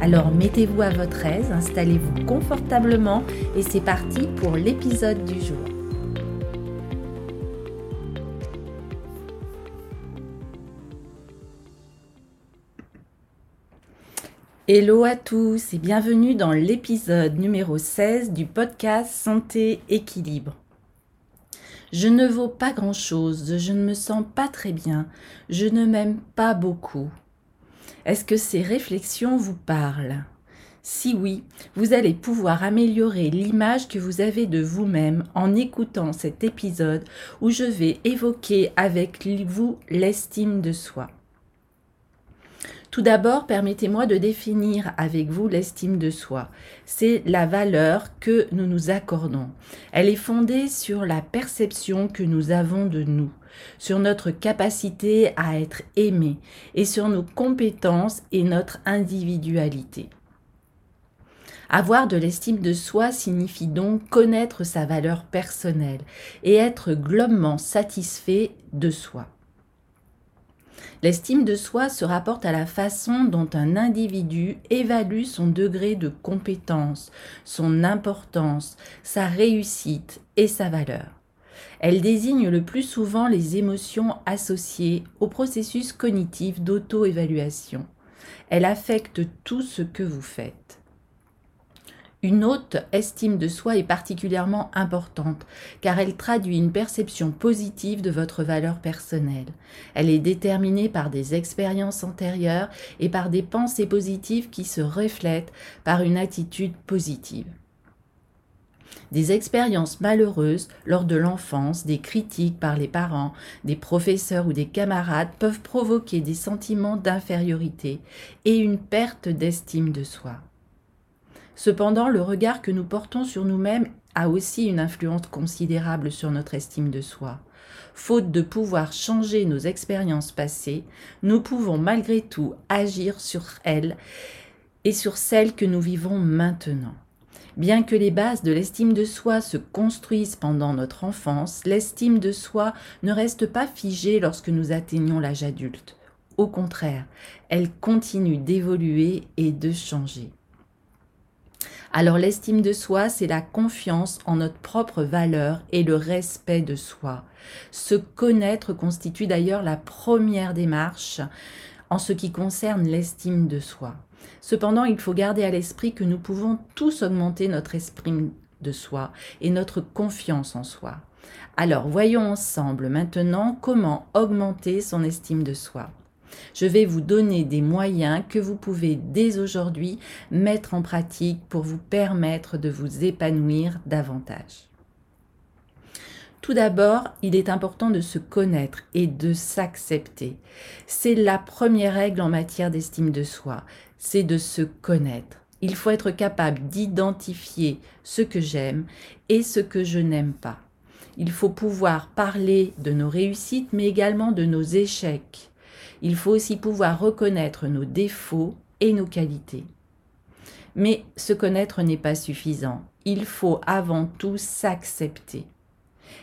Alors mettez-vous à votre aise, installez-vous confortablement et c'est parti pour l'épisode du jour. Hello à tous et bienvenue dans l'épisode numéro 16 du podcast Santé Équilibre. Je ne vaux pas grand-chose, je ne me sens pas très bien, je ne m'aime pas beaucoup. Est-ce que ces réflexions vous parlent? Si oui, vous allez pouvoir améliorer l'image que vous avez de vous-même en écoutant cet épisode où je vais évoquer avec vous l'estime de soi. Tout d'abord, permettez-moi de définir avec vous l'estime de soi. C'est la valeur que nous nous accordons. Elle est fondée sur la perception que nous avons de nous, sur notre capacité à être aimé et sur nos compétences et notre individualité. Avoir de l'estime de soi signifie donc connaître sa valeur personnelle et être globement satisfait de soi. L'estime de soi se rapporte à la façon dont un individu évalue son degré de compétence, son importance, sa réussite et sa valeur. Elle désigne le plus souvent les émotions associées au processus cognitif d'auto-évaluation. Elle affecte tout ce que vous faites. Une haute estime de soi est particulièrement importante car elle traduit une perception positive de votre valeur personnelle. Elle est déterminée par des expériences antérieures et par des pensées positives qui se reflètent par une attitude positive. Des expériences malheureuses lors de l'enfance, des critiques par les parents, des professeurs ou des camarades peuvent provoquer des sentiments d'infériorité et une perte d'estime de soi. Cependant, le regard que nous portons sur nous-mêmes a aussi une influence considérable sur notre estime de soi. Faute de pouvoir changer nos expériences passées, nous pouvons malgré tout agir sur elles et sur celles que nous vivons maintenant. Bien que les bases de l'estime de soi se construisent pendant notre enfance, l'estime de soi ne reste pas figée lorsque nous atteignons l'âge adulte. Au contraire, elle continue d'évoluer et de changer. Alors l'estime de soi, c'est la confiance en notre propre valeur et le respect de soi. Se connaître constitue d'ailleurs la première démarche en ce qui concerne l'estime de soi. Cependant, il faut garder à l'esprit que nous pouvons tous augmenter notre esprit de soi et notre confiance en soi. Alors voyons ensemble maintenant comment augmenter son estime de soi. Je vais vous donner des moyens que vous pouvez dès aujourd'hui mettre en pratique pour vous permettre de vous épanouir davantage. Tout d'abord, il est important de se connaître et de s'accepter. C'est la première règle en matière d'estime de soi, c'est de se connaître. Il faut être capable d'identifier ce que j'aime et ce que je n'aime pas. Il faut pouvoir parler de nos réussites, mais également de nos échecs il faut aussi pouvoir reconnaître nos défauts et nos qualités. Mais se connaître n'est pas suffisant. Il faut avant tout s'accepter.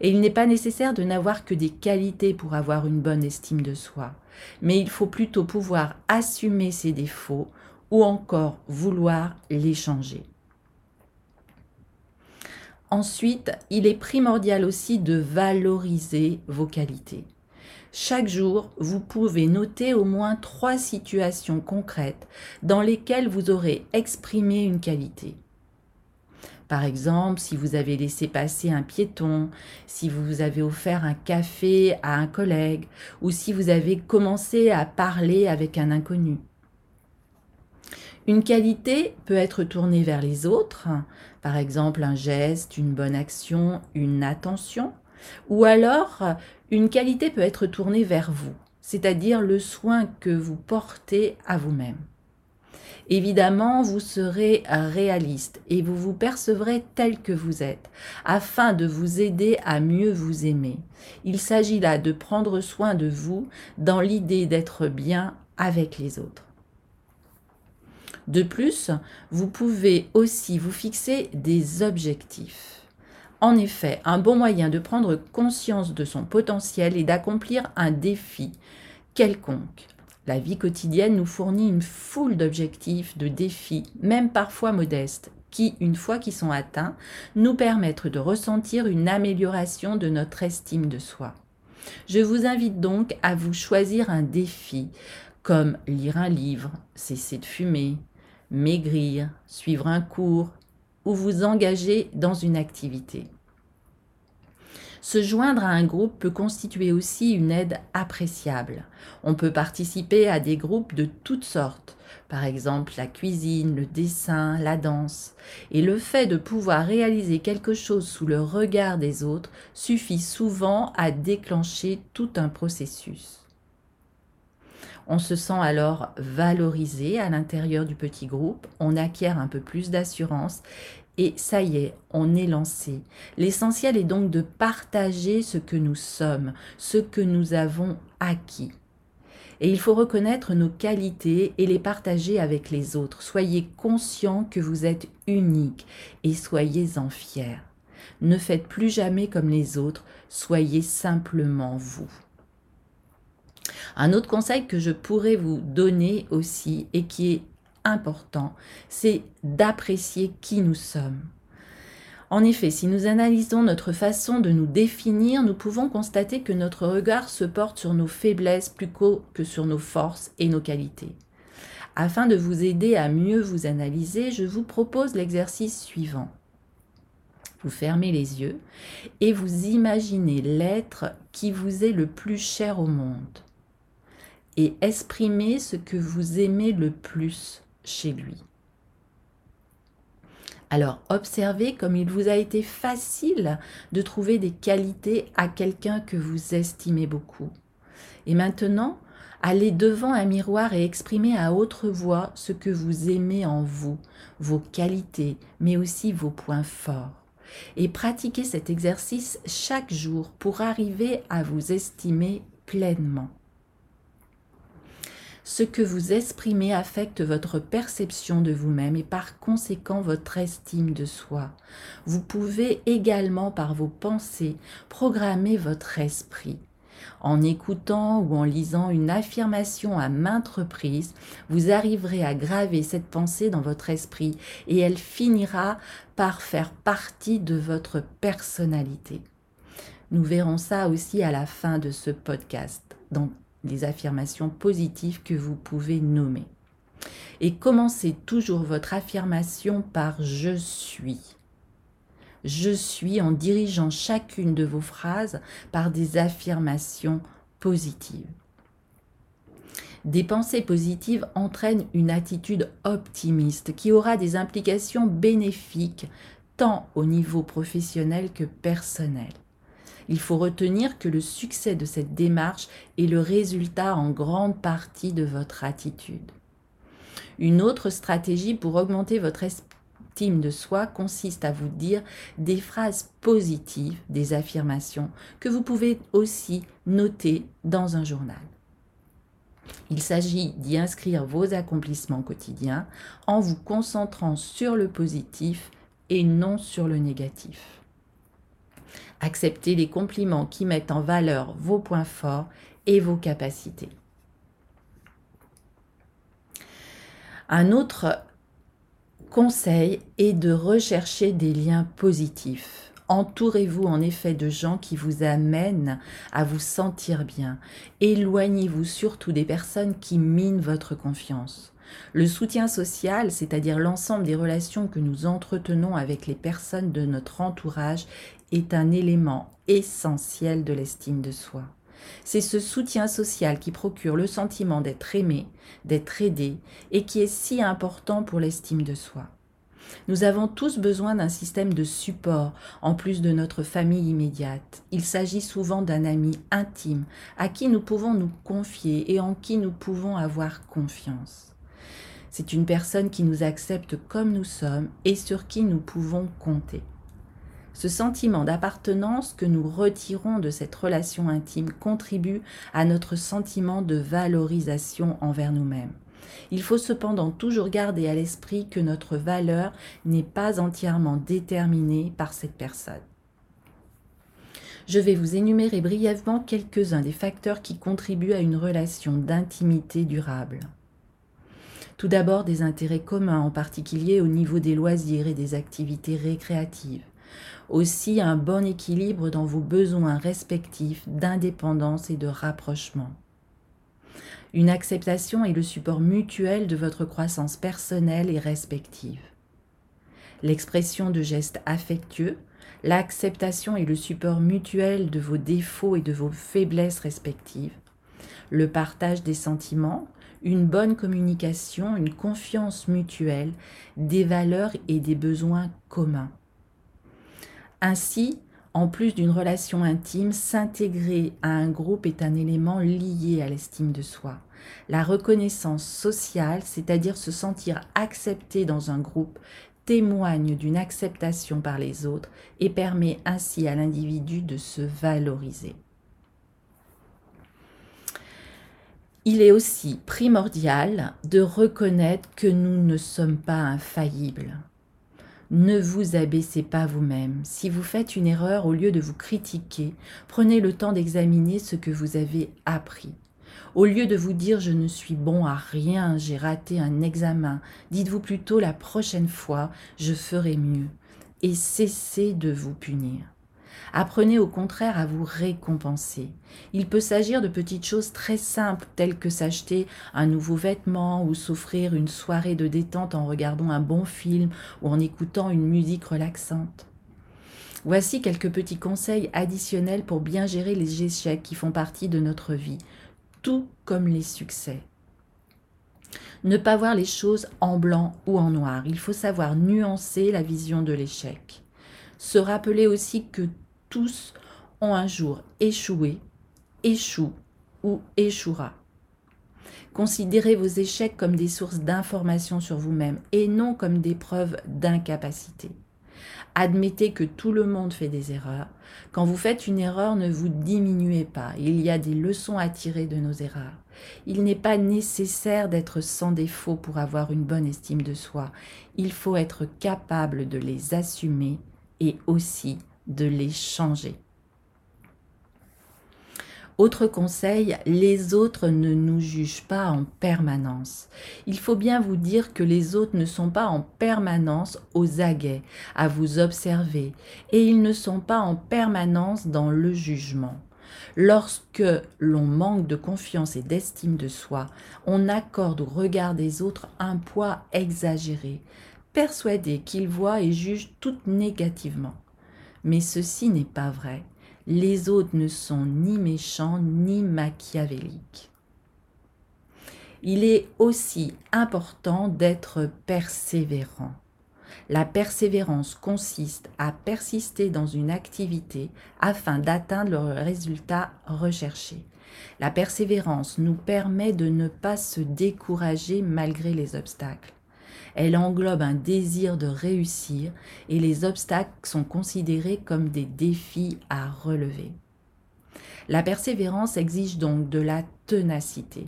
Et il n'est pas nécessaire de n'avoir que des qualités pour avoir une bonne estime de soi, mais il faut plutôt pouvoir assumer ses défauts ou encore vouloir les. Ensuite, il est primordial aussi de valoriser vos qualités. Chaque jour, vous pouvez noter au moins trois situations concrètes dans lesquelles vous aurez exprimé une qualité. Par exemple, si vous avez laissé passer un piéton, si vous avez offert un café à un collègue ou si vous avez commencé à parler avec un inconnu. Une qualité peut être tournée vers les autres, par exemple un geste, une bonne action, une attention, ou alors une qualité peut être tournée vers vous, c'est-à-dire le soin que vous portez à vous-même. Évidemment, vous serez réaliste et vous vous percevrez tel que vous êtes, afin de vous aider à mieux vous aimer. Il s'agit là de prendre soin de vous dans l'idée d'être bien avec les autres. De plus, vous pouvez aussi vous fixer des objectifs. En effet, un bon moyen de prendre conscience de son potentiel est d'accomplir un défi quelconque. La vie quotidienne nous fournit une foule d'objectifs, de défis, même parfois modestes, qui, une fois qu'ils sont atteints, nous permettent de ressentir une amélioration de notre estime de soi. Je vous invite donc à vous choisir un défi, comme lire un livre, cesser de fumer, maigrir, suivre un cours ou vous engager dans une activité. Se joindre à un groupe peut constituer aussi une aide appréciable. On peut participer à des groupes de toutes sortes, par exemple la cuisine, le dessin, la danse. Et le fait de pouvoir réaliser quelque chose sous le regard des autres suffit souvent à déclencher tout un processus. On se sent alors valorisé à l'intérieur du petit groupe, on acquiert un peu plus d'assurance et ça y est, on est lancé. L'essentiel est donc de partager ce que nous sommes, ce que nous avons acquis. Et il faut reconnaître nos qualités et les partager avec les autres. Soyez conscients que vous êtes unique et soyez-en fiers. Ne faites plus jamais comme les autres, soyez simplement vous. Un autre conseil que je pourrais vous donner aussi et qui est important, c'est d'apprécier qui nous sommes. En effet, si nous analysons notre façon de nous définir, nous pouvons constater que notre regard se porte sur nos faiblesses plus que sur nos forces et nos qualités. Afin de vous aider à mieux vous analyser, je vous propose l'exercice suivant. Vous fermez les yeux et vous imaginez l'être qui vous est le plus cher au monde et exprimez ce que vous aimez le plus chez lui. Alors observez comme il vous a été facile de trouver des qualités à quelqu'un que vous estimez beaucoup. Et maintenant, allez devant un miroir et exprimez à haute voix ce que vous aimez en vous, vos qualités, mais aussi vos points forts. Et pratiquez cet exercice chaque jour pour arriver à vous estimer pleinement. Ce que vous exprimez affecte votre perception de vous-même et par conséquent votre estime de soi. Vous pouvez également par vos pensées programmer votre esprit. En écoutant ou en lisant une affirmation à maintes reprises, vous arriverez à graver cette pensée dans votre esprit et elle finira par faire partie de votre personnalité. Nous verrons ça aussi à la fin de ce podcast. Les affirmations positives que vous pouvez nommer. Et commencez toujours votre affirmation par je suis. Je suis en dirigeant chacune de vos phrases par des affirmations positives. Des pensées positives entraînent une attitude optimiste qui aura des implications bénéfiques tant au niveau professionnel que personnel. Il faut retenir que le succès de cette démarche est le résultat en grande partie de votre attitude. Une autre stratégie pour augmenter votre estime de soi consiste à vous dire des phrases positives, des affirmations, que vous pouvez aussi noter dans un journal. Il s'agit d'y inscrire vos accomplissements quotidiens en vous concentrant sur le positif et non sur le négatif. Acceptez les compliments qui mettent en valeur vos points forts et vos capacités. Un autre conseil est de rechercher des liens positifs. Entourez-vous en effet de gens qui vous amènent à vous sentir bien. Éloignez-vous surtout des personnes qui minent votre confiance. Le soutien social, c'est-à-dire l'ensemble des relations que nous entretenons avec les personnes de notre entourage, est un élément essentiel de l'estime de soi. C'est ce soutien social qui procure le sentiment d'être aimé, d'être aidé, et qui est si important pour l'estime de soi. Nous avons tous besoin d'un système de support en plus de notre famille immédiate. Il s'agit souvent d'un ami intime à qui nous pouvons nous confier et en qui nous pouvons avoir confiance. C'est une personne qui nous accepte comme nous sommes et sur qui nous pouvons compter. Ce sentiment d'appartenance que nous retirons de cette relation intime contribue à notre sentiment de valorisation envers nous-mêmes. Il faut cependant toujours garder à l'esprit que notre valeur n'est pas entièrement déterminée par cette personne. Je vais vous énumérer brièvement quelques-uns des facteurs qui contribuent à une relation d'intimité durable. Tout d'abord des intérêts communs, en particulier au niveau des loisirs et des activités récréatives. Aussi un bon équilibre dans vos besoins respectifs d'indépendance et de rapprochement. Une acceptation et le support mutuel de votre croissance personnelle et respective. L'expression de gestes affectueux, l'acceptation et le support mutuel de vos défauts et de vos faiblesses respectives. Le partage des sentiments, une bonne communication, une confiance mutuelle, des valeurs et des besoins communs. Ainsi, en plus d'une relation intime, s'intégrer à un groupe est un élément lié à l'estime de soi. La reconnaissance sociale, c'est-à-dire se sentir accepté dans un groupe, témoigne d'une acceptation par les autres et permet ainsi à l'individu de se valoriser. Il est aussi primordial de reconnaître que nous ne sommes pas infaillibles. Ne vous abaissez pas vous-même. Si vous faites une erreur, au lieu de vous critiquer, prenez le temps d'examiner ce que vous avez appris. Au lieu de vous dire je ne suis bon à rien, j'ai raté un examen, dites-vous plutôt la prochaine fois je ferai mieux et cessez de vous punir. Apprenez au contraire à vous récompenser. Il peut s'agir de petites choses très simples telles que s'acheter un nouveau vêtement ou s'offrir une soirée de détente en regardant un bon film ou en écoutant une musique relaxante. Voici quelques petits conseils additionnels pour bien gérer les échecs qui font partie de notre vie, tout comme les succès. Ne pas voir les choses en blanc ou en noir. Il faut savoir nuancer la vision de l'échec. Se rappeler aussi que tous ont un jour échoué, échoue ou échouera. Considérez vos échecs comme des sources d'informations sur vous-même et non comme des preuves d'incapacité. Admettez que tout le monde fait des erreurs. Quand vous faites une erreur, ne vous diminuez pas. Il y a des leçons à tirer de nos erreurs. Il n'est pas nécessaire d'être sans défaut pour avoir une bonne estime de soi. Il faut être capable de les assumer et aussi de les changer. Autre conseil, les autres ne nous jugent pas en permanence. Il faut bien vous dire que les autres ne sont pas en permanence aux aguets, à vous observer, et ils ne sont pas en permanence dans le jugement. Lorsque l'on manque de confiance et d'estime de soi, on accorde au regard des autres un poids exagéré, persuadé qu'ils voient et jugent tout négativement. Mais ceci n'est pas vrai. Les autres ne sont ni méchants ni machiavéliques. Il est aussi important d'être persévérant. La persévérance consiste à persister dans une activité afin d'atteindre le résultat recherché. La persévérance nous permet de ne pas se décourager malgré les obstacles. Elle englobe un désir de réussir et les obstacles sont considérés comme des défis à relever. La persévérance exige donc de la ténacité.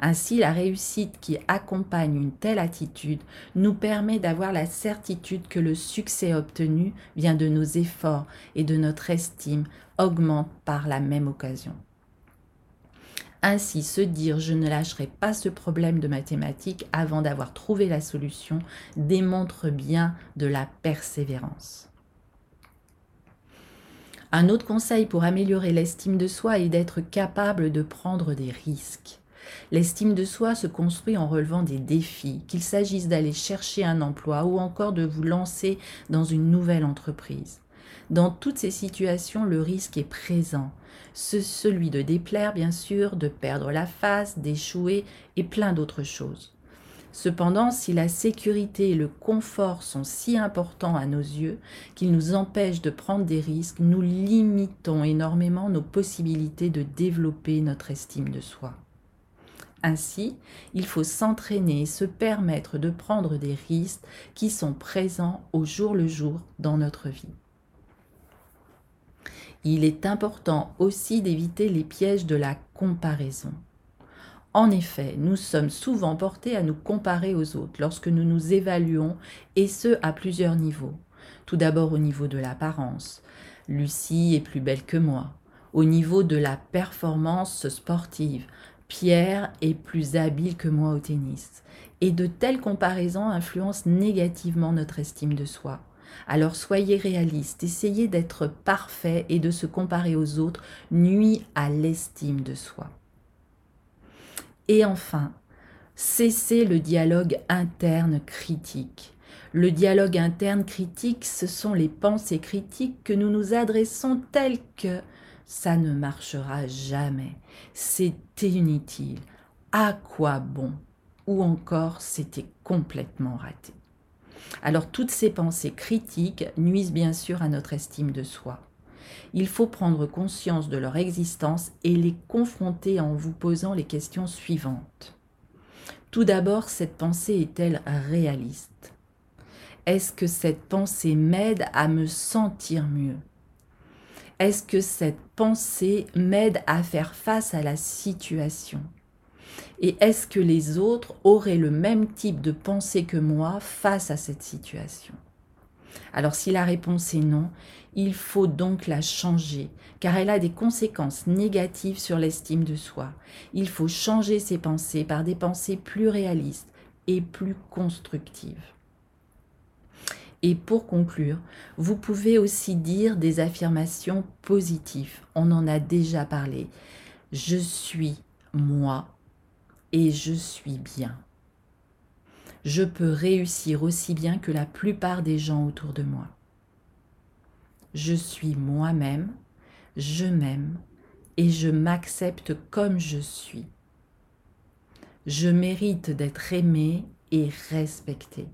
Ainsi, la réussite qui accompagne une telle attitude nous permet d'avoir la certitude que le succès obtenu vient de nos efforts et de notre estime augmente par la même occasion. Ainsi, se dire je ne lâcherai pas ce problème de mathématiques avant d'avoir trouvé la solution démontre bien de la persévérance. Un autre conseil pour améliorer l'estime de soi est d'être capable de prendre des risques. L'estime de soi se construit en relevant des défis, qu'il s'agisse d'aller chercher un emploi ou encore de vous lancer dans une nouvelle entreprise. Dans toutes ces situations, le risque est présent. Celui de déplaire, bien sûr, de perdre la face, d'échouer et plein d'autres choses. Cependant, si la sécurité et le confort sont si importants à nos yeux qu'ils nous empêchent de prendre des risques, nous limitons énormément nos possibilités de développer notre estime de soi. Ainsi, il faut s'entraîner et se permettre de prendre des risques qui sont présents au jour le jour dans notre vie. Il est important aussi d'éviter les pièges de la comparaison. En effet, nous sommes souvent portés à nous comparer aux autres lorsque nous nous évaluons, et ce à plusieurs niveaux. Tout d'abord au niveau de l'apparence. Lucie est plus belle que moi. Au niveau de la performance sportive. Pierre est plus habile que moi au tennis. Et de telles comparaisons influencent négativement notre estime de soi. Alors soyez réaliste, essayez d'être parfait et de se comparer aux autres nuit à l'estime de soi. Et enfin, cessez le dialogue interne critique. Le dialogue interne critique, ce sont les pensées critiques que nous nous adressons telles que ça ne marchera jamais, c'est inutile, à quoi bon? Ou encore c'était complètement raté. Alors toutes ces pensées critiques nuisent bien sûr à notre estime de soi. Il faut prendre conscience de leur existence et les confronter en vous posant les questions suivantes. Tout d'abord, cette pensée est-elle réaliste? Est-ce que cette pensée m'aide à me sentir mieux? Est-ce que cette pensée m'aide à faire face à la situation? Et est-ce que les autres auraient le même type de pensée que moi face à cette situation? Alors si la réponse est non, il faut donc la changer, car elle a des conséquences négatives sur l'estime de soi. Il faut changer ses pensées par des pensées plus réalistes et plus constructives. Et pour conclure, vous pouvez aussi dire des affirmations positives. On en a déjà parlé. Je suis moi et je suis bien. Je peux réussir aussi bien que la plupart des gens autour de moi. Je suis moi-même, je m'aime et je m'accepte comme je suis. Je mérite d'être aimé et respecté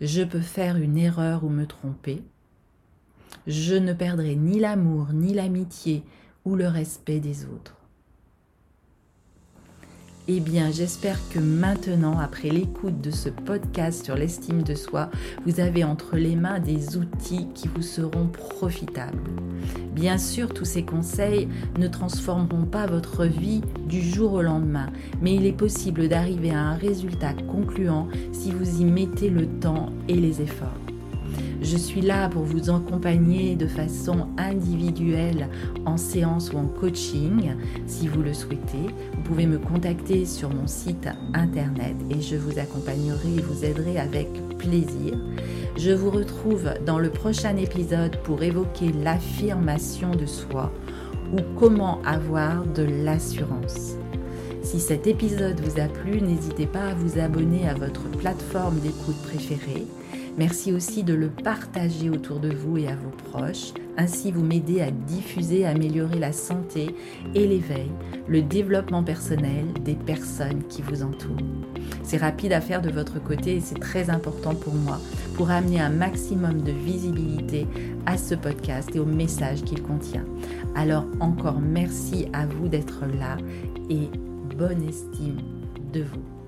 je peux faire une erreur ou me tromper. Je ne perdrai ni l'amour, ni l'amitié ou le respect des autres. Eh bien, j'espère que maintenant, après l'écoute de ce podcast sur l'estime de soi, vous avez entre les mains des outils qui vous seront profitables. Bien sûr, tous ces conseils ne transformeront pas votre vie du jour au lendemain, mais il est possible d'arriver à un résultat concluant si vous y mettez le temps et les efforts. Je suis là pour vous accompagner de façon individuelle en séance ou en coaching. Si vous le souhaitez, vous pouvez me contacter sur mon site internet et je vous accompagnerai et vous aiderai avec plaisir. Je vous retrouve dans le prochain épisode pour évoquer l'affirmation de soi ou comment avoir de l'assurance. Si cet épisode vous a plu, n'hésitez pas à vous abonner à votre plateforme d'écoute préférée Merci aussi de le partager autour de vous et à vos proches. Ainsi, vous m'aidez à diffuser, améliorer la santé et l'éveil, le développement personnel des personnes qui vous entourent. C'est rapide à faire de votre côté et c'est très important pour moi pour amener un maximum de visibilité à ce podcast et au message qu'il contient. Alors encore merci à vous d'être là et bonne estime de vous.